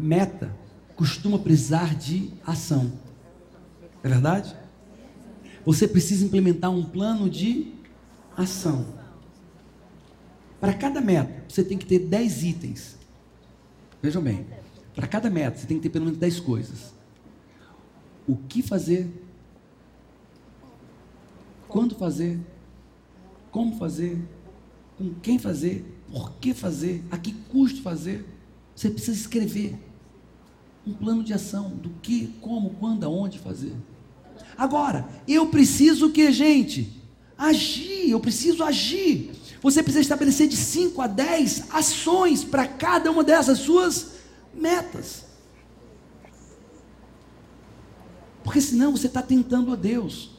meta costuma precisar de ação. É verdade? Você precisa implementar um plano de ação. Para cada meta, você tem que ter 10 itens. Vejam bem, para cada meta, você tem que ter pelo menos 10 coisas. O que fazer, quando fazer, como fazer, com quem fazer, por que fazer, a que custo fazer. Você precisa escrever um plano de ação do que, como, quando, aonde fazer. Agora, eu preciso que, gente? Agir, eu preciso agir. Você precisa estabelecer de 5 a 10 ações para cada uma dessas suas metas. Porque senão você está tentando a Deus.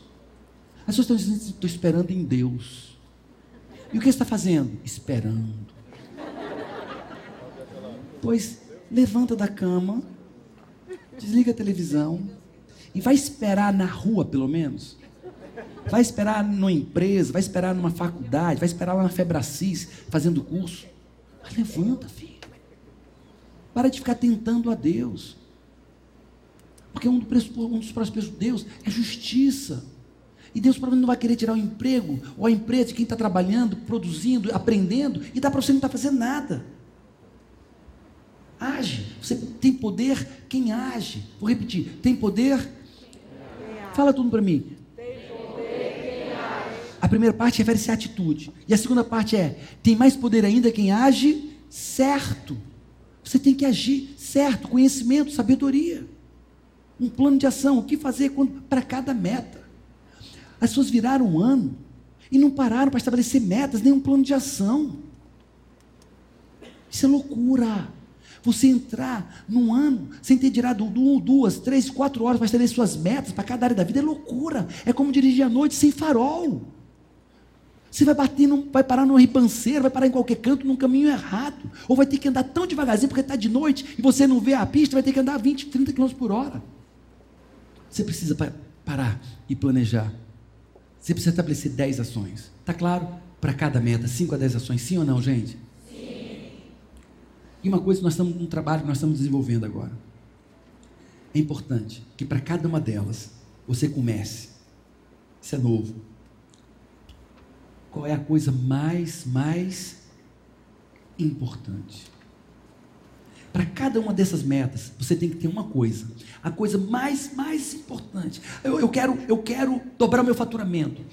As pessoas estão dizendo, estou esperando em Deus. E o que você está fazendo? Esperando. Pois levanta da cama, desliga a televisão e vai esperar na rua, pelo menos. Vai esperar numa empresa, vai esperar numa faculdade, vai esperar lá na Febracis, fazendo curso. Mas levanta, filho. Para de ficar tentando a Deus. Porque um dos, próximos de Deus é justiça. E Deus provavelmente não vai querer tirar o emprego ou a empresa de quem está trabalhando, produzindo, aprendendo, e dá para você não estar tá fazendo nada. Age. Você tem poder quem age. Vou repetir: tem poder. Fala tudo para mim. A primeira parte refere-se à atitude. E a segunda parte é: tem mais poder ainda quem age certo. Você tem que agir certo, conhecimento, sabedoria. Um plano de ação, o que fazer para cada meta. As pessoas viraram um ano e não pararam para estabelecer metas, nem um plano de ação. Isso é loucura. Você entrar num ano sem ter tirado duas, três, quatro horas para estabelecer suas metas para cada área da vida é loucura. É como dirigir à noite sem farol. Você vai bater, num, vai parar numa ribanceira, vai parar em qualquer canto, num caminho errado. Ou vai ter que andar tão devagarzinho porque está de noite e você não vê a pista, vai ter que andar 20, 30 km por hora. Você precisa parar e planejar. Você precisa estabelecer 10 ações. Está claro? Para cada meta, 5 a 10 ações, sim ou não, gente? E uma coisa nós estamos, um trabalho que nós estamos desenvolvendo agora. É importante que para cada uma delas você comece. Isso é novo qual é a coisa mais, mais importante. Para cada uma dessas metas, você tem que ter uma coisa. A coisa mais, mais importante. Eu, eu, quero, eu quero dobrar o meu faturamento.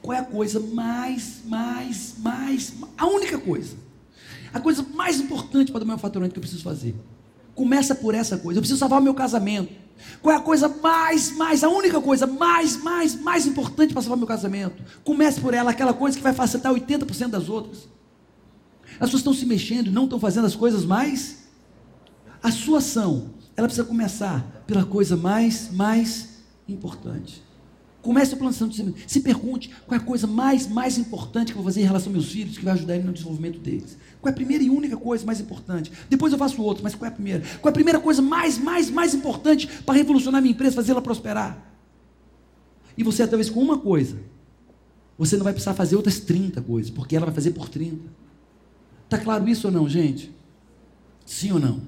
Qual é a coisa mais, mais, mais, a única coisa. A coisa mais importante para o meu faturamento que eu preciso fazer. Começa por essa coisa. Eu preciso salvar o meu casamento. Qual é a coisa mais, mais, a única coisa mais, mais, mais importante para salvar meu casamento? Comece por ela, aquela coisa que vai facilitar 80% das outras. As pessoas estão se mexendo não estão fazendo as coisas mais. A sua ação, ela precisa começar pela coisa mais, mais importante. Comece a plantação de semente. Se pergunte qual é a coisa mais, mais importante que eu vou fazer em relação aos meus filhos, que vai ajudar eles no desenvolvimento deles. Qual é a primeira e única coisa mais importante? Depois eu faço outro, mas qual é a primeira? Qual é a primeira coisa mais, mais, mais importante para revolucionar minha empresa, fazê-la prosperar? E você, talvez com uma coisa, você não vai precisar fazer outras 30 coisas, porque ela vai fazer por 30. Está claro isso ou não, gente? Sim ou não?